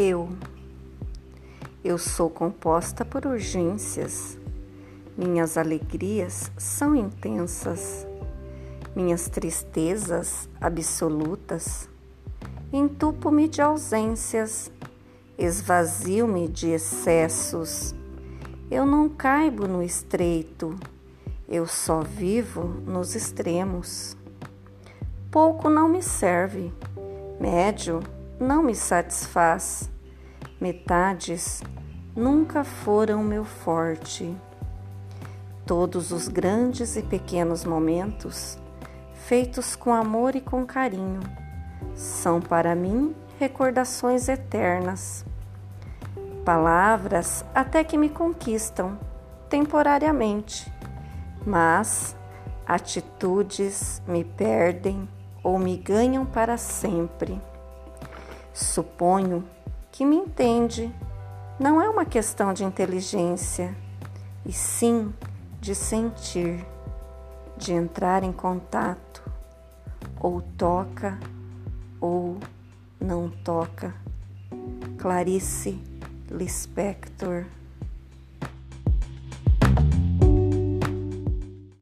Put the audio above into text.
Eu. Eu sou composta por urgências. Minhas alegrias são intensas. Minhas tristezas absolutas. Entupo-me de ausências. Esvazio-me de excessos. Eu não caibo no estreito. Eu só vivo nos extremos. Pouco não me serve. Médio não me satisfaz. Metades nunca foram meu forte. Todos os grandes e pequenos momentos, feitos com amor e com carinho, são para mim recordações eternas. Palavras até que me conquistam temporariamente, mas atitudes me perdem ou me ganham para sempre. Suponho que me entende. Não é uma questão de inteligência, e sim de sentir, de entrar em contato, ou toca ou não toca. Clarice Lispector